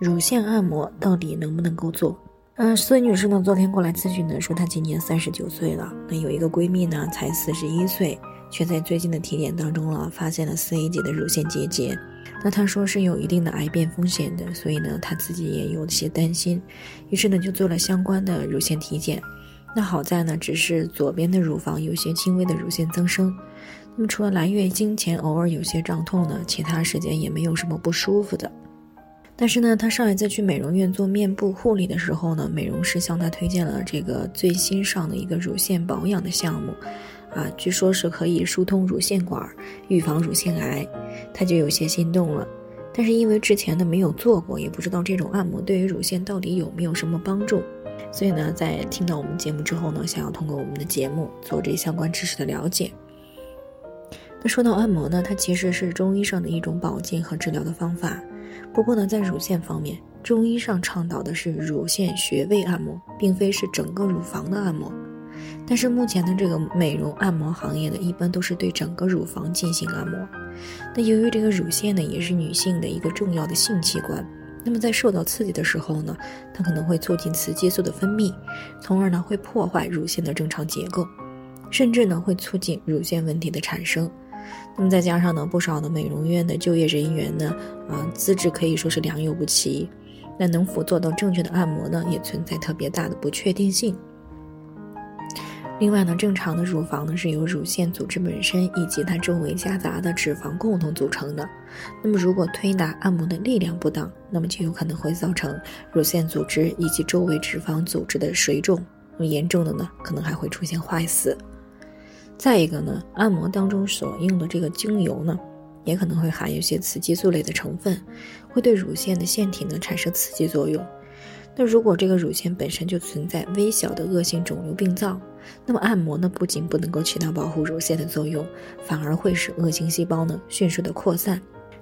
乳腺按摩到底能不能够做？嗯，孙女士呢，昨天过来咨询呢，说她今年三十九岁了，那有一个闺蜜呢，才四十一岁，却在最近的体检当中了，发现了四 A 级的乳腺结节。那她说是有一定的癌变风险的，所以呢，她自己也有些担心，于是呢，就做了相关的乳腺体检。那好在呢，只是左边的乳房有些轻微的乳腺增生。那么除了来月经前偶尔有些胀痛呢，其他时间也没有什么不舒服的。但是呢，她上一次去美容院做面部护理的时候呢，美容师向她推荐了这个最新上的一个乳腺保养的项目，啊，据说是可以疏通乳腺管，预防乳腺癌，她就有些心动了。但是因为之前呢没有做过，也不知道这种按摩对于乳腺到底有没有什么帮助，所以呢，在听到我们节目之后呢，想要通过我们的节目做这相关知识的了解。那说到按摩呢，它其实是中医上的一种保健和治疗的方法。不过呢，在乳腺方面，中医上倡导的是乳腺穴位按摩，并非是整个乳房的按摩。但是目前的这个美容按摩行业呢，一般都是对整个乳房进行按摩。那由于这个乳腺呢，也是女性的一个重要的性器官，那么在受到刺激的时候呢，它可能会促进雌激素的分泌，从而呢会破坏乳腺的正常结构，甚至呢会促进乳腺问题的产生。那么再加上呢，不少的美容院的就业人员呢，啊，资质可以说是良莠不齐，那能否做到正确的按摩呢，也存在特别大的不确定性。另外呢，正常的乳房呢是由乳腺组织本身以及它周围夹杂的脂肪共同组成的。那么如果推拿按摩的力量不当，那么就有可能会造成乳腺组织以及周围脂肪组织的水肿，那么严重的呢，可能还会出现坏死。再一个呢，按摩当中所用的这个精油呢，也可能会含有一些雌激素类的成分，会对乳腺的腺体呢产生刺激作用。那如果这个乳腺本身就存在微小的恶性肿瘤病灶，那么按摩呢不仅不能够起到保护乳腺的作用，反而会使恶性细胞呢迅速的扩散，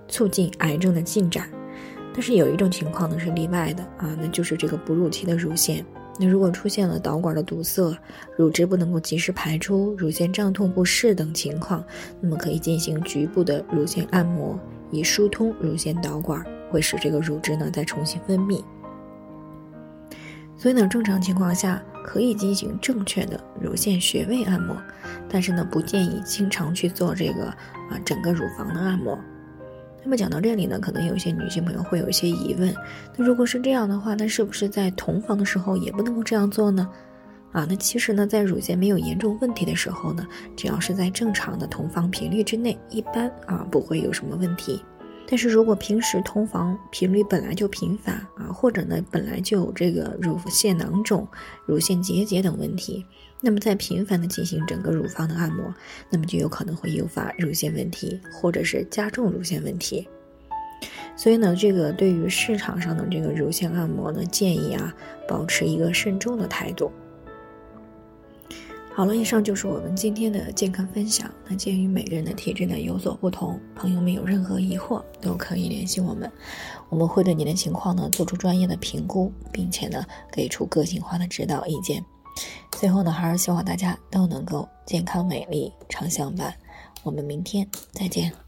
促进癌症的进展。但是有一种情况呢是例外的啊，那就是这个哺乳期的乳腺。那如果出现了导管的堵塞、乳汁不能够及时排出、乳腺胀痛不适等情况，那么可以进行局部的乳腺按摩，以疏通乳腺导管，会使这个乳汁呢再重新分泌。所以呢，正常情况下可以进行正确的乳腺穴位按摩，但是呢，不建议经常去做这个啊整个乳房的按摩。那么讲到这里呢，可能有些女性朋友会有一些疑问，那如果是这样的话，那是不是在同房的时候也不能够这样做呢？啊，那其实呢，在乳腺没有严重问题的时候呢，只要是在正常的同房频率之内，一般啊不会有什么问题。但是如果平时同房频率本来就频繁啊，或者呢本来就有这个乳腺囊肿、乳腺结节等问题。那么，在频繁的进行整个乳房的按摩，那么就有可能会诱发乳腺问题，或者是加重乳腺问题。所以呢，这个对于市场上的这个乳腺按摩呢，建议啊，保持一个慎重的态度。好了，以上就是我们今天的健康分享。那鉴于每个人的体质呢有所不同，朋友们有任何疑惑都可以联系我们，我们会对您的情况呢做出专业的评估，并且呢给出个性化的指导意见。最后呢，还是希望大家都能够健康美丽常相伴。我们明天再见。